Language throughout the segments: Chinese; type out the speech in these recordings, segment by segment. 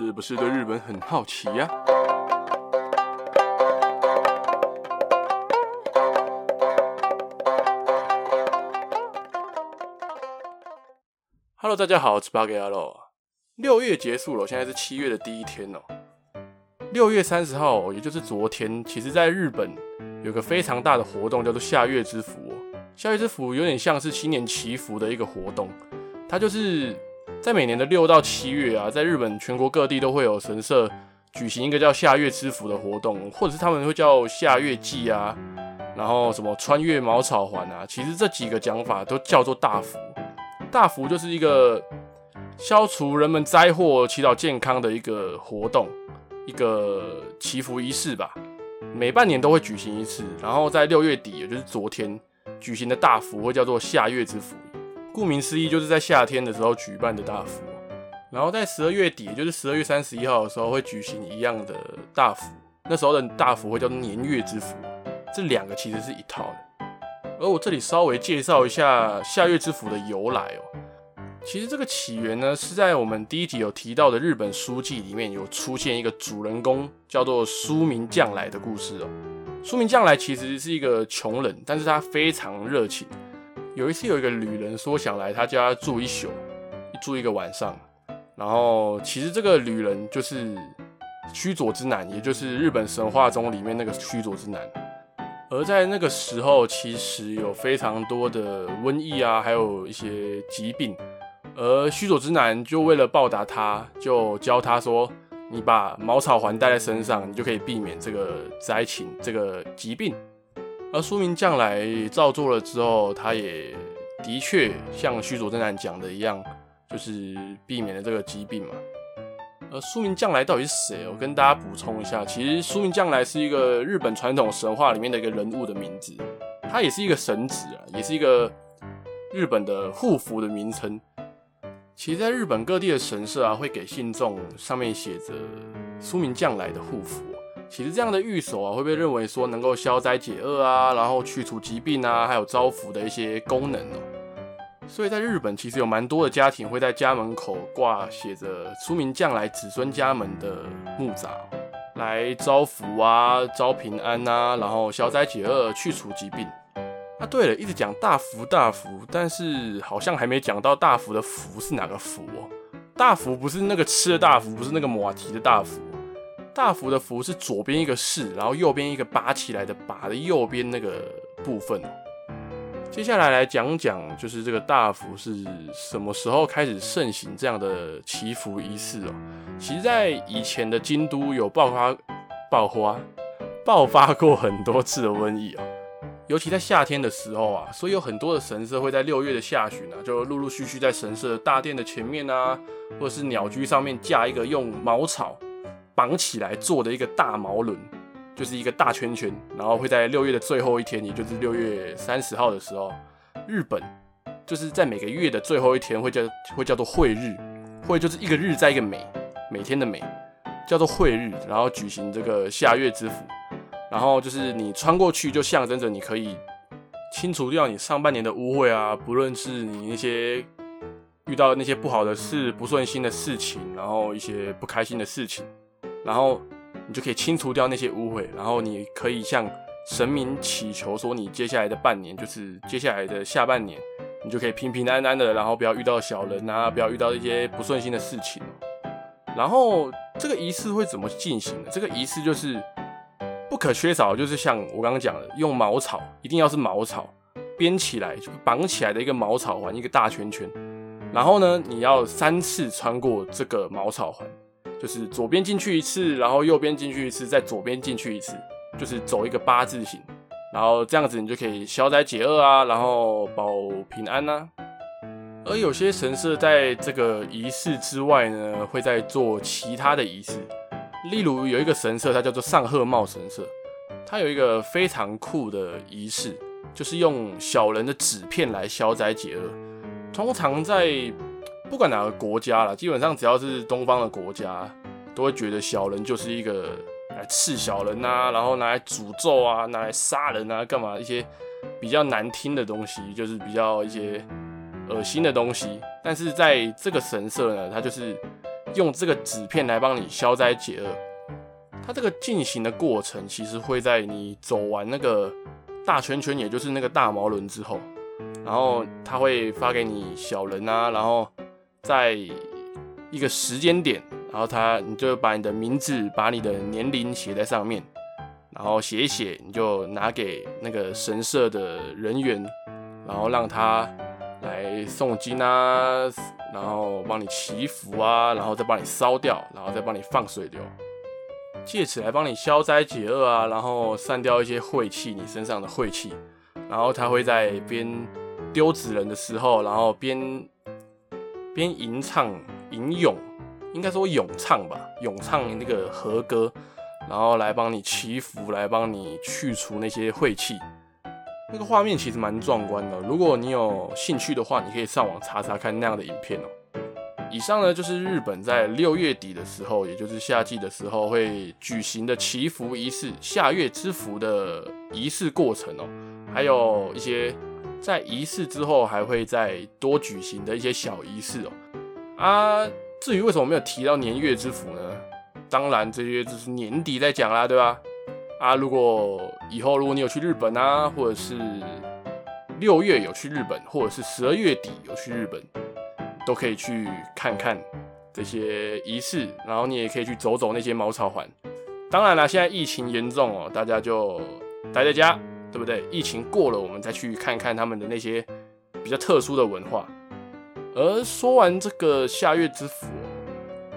是不是对日本很好奇呀？Hello，大家好，我是八格阿洛。六月结束了，现在是七月的第一天哦。六月三十号，也就是昨天，其实在日本有个非常大的活动，叫做夏月之福。夏月之福有点像是新年祈福的一个活动，它就是。在每年的六到七月啊，在日本全国各地都会有神社举行一个叫夏月之福的活动，或者是他们会叫夏月祭啊，然后什么穿越茅草环啊，其实这几个讲法都叫做大福。大福就是一个消除人们灾祸、祈祷健康的一个活动，一个祈福仪式吧。每半年都会举行一次，然后在六月底，也就是昨天举行的大福会叫做夏月之福。顾名思义，就是在夏天的时候举办的大福，然后在十二月底，就是十二月三十一号的时候，会举行一样的大福。那时候的大福会叫做年月之福，这两个其实是一套的。而我这里稍微介绍一下夏月之福的由来哦。其实这个起源呢，是在我们第一集有提到的日本书纪里面有出现一个主人公叫做苏明将来的故事哦。苏明将来其实是一个穷人，但是他非常热情。有一次，有一个旅人说想来他家住一宿，住一个晚上。然后，其实这个旅人就是须佐之男，也就是日本神话中里面那个须佐之男。而在那个时候，其实有非常多的瘟疫啊，还有一些疾病。而须佐之男就为了报答他，就教他说：“你把茅草环戴在身上，你就可以避免这个灾情，这个疾病。”而苏明将来照做了之后，他也的确像虚佐之男讲的一样，就是避免了这个疾病嘛。而苏明将来到底是谁？我跟大家补充一下，其实苏明将来是一个日本传统神话里面的一个人物的名字，他也是一个神祇啊，也是一个日本的护符的名称。其实，在日本各地的神社啊，会给信众上面写着苏明将来的护符。其实这样的御守啊，会被认为说能够消灾解厄啊，然后去除疾病啊，还有招福的一些功能哦。所以在日本，其实有蛮多的家庭会在家门口挂写着“出名将来子孙家门”的木札，来招福啊、招平安啊，然后消灾解厄、去除疾病。啊，对了，一直讲大福大福，但是好像还没讲到大福的福是哪个福哦？大福不是那个吃的大福，不是那个马蹄的大福。大福的福是左边一个士，然后右边一个拔起来的拔的右边那个部分。接下来来讲讲，就是这个大福是什么时候开始盛行这样的祈福仪式哦。其实，在以前的京都有爆发爆发爆发过很多次的瘟疫哦，尤其在夏天的时候啊，所以有很多的神社会在六月的下旬啊，就陆陆续续在神社大殿的前面啊，或者是鸟居上面架一个用茅草。绑起来做的一个大毛轮，就是一个大圈圈，然后会在六月的最后一天，也就是六月三十号的时候，日本就是在每个月的最后一天会叫会叫做晦日，会就是一个日在一个每，每天的每，叫做晦日，然后举行这个夏月之福，然后就是你穿过去就象征着你可以清除掉你上半年的污秽啊，不论是你那些遇到那些不好的事、不顺心的事情，然后一些不开心的事情。然后你就可以清除掉那些污秽，然后你可以向神明祈求说，你接下来的半年，就是接下来的下半年，你就可以平平安安的，然后不要遇到小人啊，不要遇到一些不顺心的事情。然后这个仪式会怎么进行呢？这个仪式就是不可缺少，就是像我刚刚讲的，用茅草，一定要是茅草编起来，就绑起来的一个茅草环，一个大圈圈。然后呢，你要三次穿过这个茅草环。就是左边进去一次，然后右边进去一次，再左边进去一次，就是走一个八字形，然后这样子你就可以消灾解厄啊，然后保平安呐、啊。而有些神社在这个仪式之外呢，会在做其他的仪式。例如有一个神社，它叫做上贺茂神社，它有一个非常酷的仪式，就是用小人的纸片来消灾解厄。通常在不管哪个国家啦，基本上只要是东方的国家，都会觉得小人就是一个来刺小人啊，然后拿来诅咒啊，拿来杀人啊，干嘛一些比较难听的东西，就是比较一些恶心的东西。但是在这个神社呢，它就是用这个纸片来帮你消灾解厄。它这个进行的过程，其实会在你走完那个大圈圈，也就是那个大毛轮之后，然后他会发给你小人啊，然后在一个时间点，然后他你就把你的名字、把你的年龄写在上面，然后写一写，你就拿给那个神社的人员，然后让他来诵经啊，然后帮你祈福啊，然后再帮你烧掉，然后再帮你放水流。借此来帮你消灾解厄啊，然后散掉一些晦气，你身上的晦气。然后他会在边丢纸人的时候，然后边边吟唱吟咏，应该说咏唱吧，咏唱那个和歌，然后来帮你祈福，来帮你去除那些晦气。那个画面其实蛮壮观的，如果你有兴趣的话，你可以上网查查看那样的影片哦。以上呢，就是日本在六月底的时候，也就是夏季的时候会举行的祈福仪式——夏月之福的仪式过程哦。还有一些在仪式之后还会再多举行的一些小仪式哦。啊，至于为什么没有提到年月之福呢？当然，这些就是年底再讲啦，对吧？啊，如果以后如果你有去日本啊，或者是六月有去日本，或者是十二月底有去日本。都可以去看看这些仪式，然后你也可以去走走那些茅草环。当然了，现在疫情严重哦，大家就待在家，对不对？疫情过了，我们再去看看他们的那些比较特殊的文化。而说完这个夏月之福，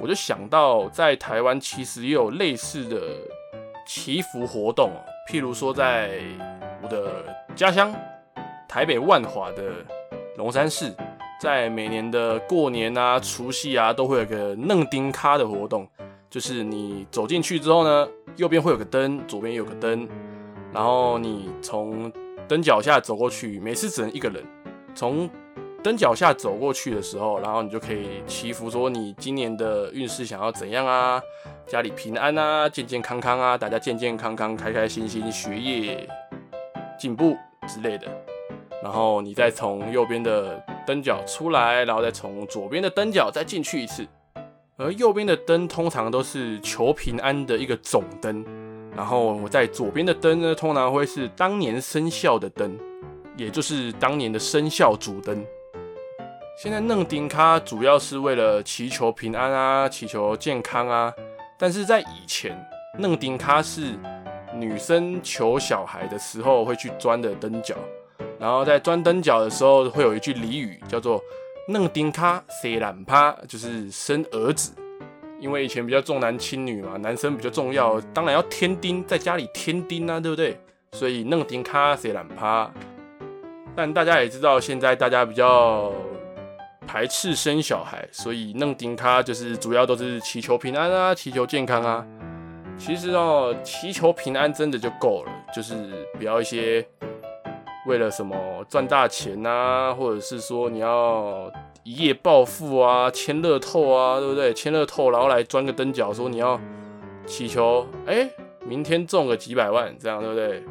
我就想到在台湾其实也有类似的祈福活动哦，譬如说在我的家乡台北万华的龙山寺。在每年的过年啊、除夕啊，都会有个弄丁咖的活动，就是你走进去之后呢，右边会有个灯，左边有个灯，然后你从灯脚下走过去，每次只能一个人。从灯脚下走过去的时候，然后你就可以祈福，说你今年的运势想要怎样啊，家里平安啊，健健康康啊，大家健健康康、开开心心，学业进步之类的。然后你再从右边的灯脚出来，然后再从左边的灯脚再进去一次。而右边的灯通常都是求平安的一个总灯，然后我在左边的灯呢，通常会是当年生肖的灯，也就是当年的生肖主灯。现在弄丁卡主要是为了祈求平安啊，祈求健康啊，但是在以前，弄丁卡是女生求小孩的时候会去钻的灯脚。然后在钻灯脚的时候，会有一句俚语叫做“弄丁卡塞懒趴”，就是生儿子。因为以前比较重男轻女嘛，男生比较重要，当然要添丁，在家里添丁啊，对不对？所以弄丁卡塞懒趴。但大家也知道，现在大家比较排斥生小孩，所以弄丁卡就是主要都是祈求平安啊，祈求健康啊。其实哦，祈求平安真的就够了，就是不要一些。为了什么赚大钱啊，或者是说你要一夜暴富啊，签乐透啊，对不对？签乐透然后来钻个灯脚，说你要祈求，哎、明天中个几百万，这样对不对？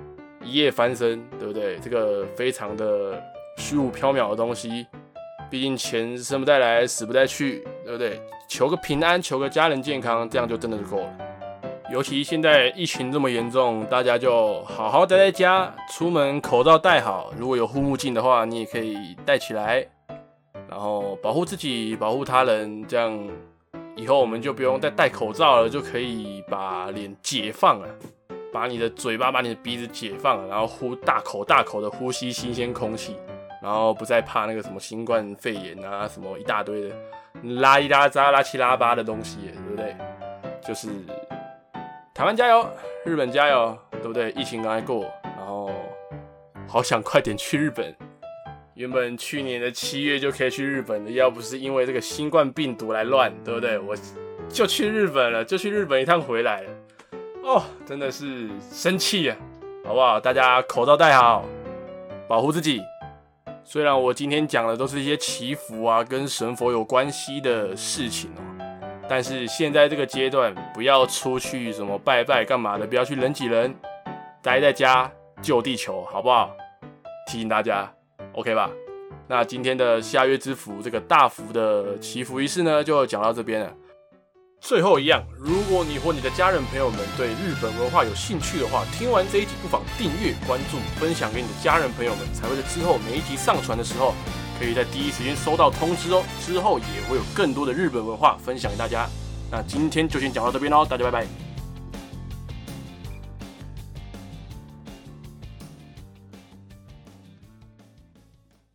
一夜翻身，对不对？这个非常的虚无缥缈的东西，毕竟钱生不带来，死不带去，对不对？求个平安，求个家人健康，这样就真的是够了。尤其现在疫情这么严重，大家就好好待在家，出门口罩戴好。如果有护目镜的话，你也可以戴起来，保护自己，保护他人。这样以后我们就不用再戴口罩了，就可以把脸解放了，把你的嘴巴、把你的鼻子解放了，然后呼大口大口的呼吸新鲜空气，然后不再怕那个什么新冠肺炎啊，什么一大堆的拉一拉杂、拉七拉八的东西，对不对？就是。台湾加油，日本加油，对不对？疫情刚才过，然后好想快点去日本。原本去年的七月就可以去日本的，要不是因为这个新冠病毒来乱，对不对？我就去日本了，就去日本一趟回来了。哦，真的是生气啊，好不好？大家口罩戴好，保护自己。虽然我今天讲的都是一些祈福啊，跟神佛有关系的事情哦。但是现在这个阶段，不要出去什么拜拜干嘛的，不要去人挤人，待在家救地球，好不好？提醒大家，OK 吧？那今天的夏月之福这个大福的祈福仪式呢，就讲到这边了。最后一样，如果你或你的家人朋友们对日本文化有兴趣的话，听完这一集不妨订阅、关注、分享给你的家人朋友们，才会在之后每一集上传的时候，可以在第一时间收到通知哦。之后也会有更多的日本文化分享给大家。那今天就先讲到这边喽，大家拜拜。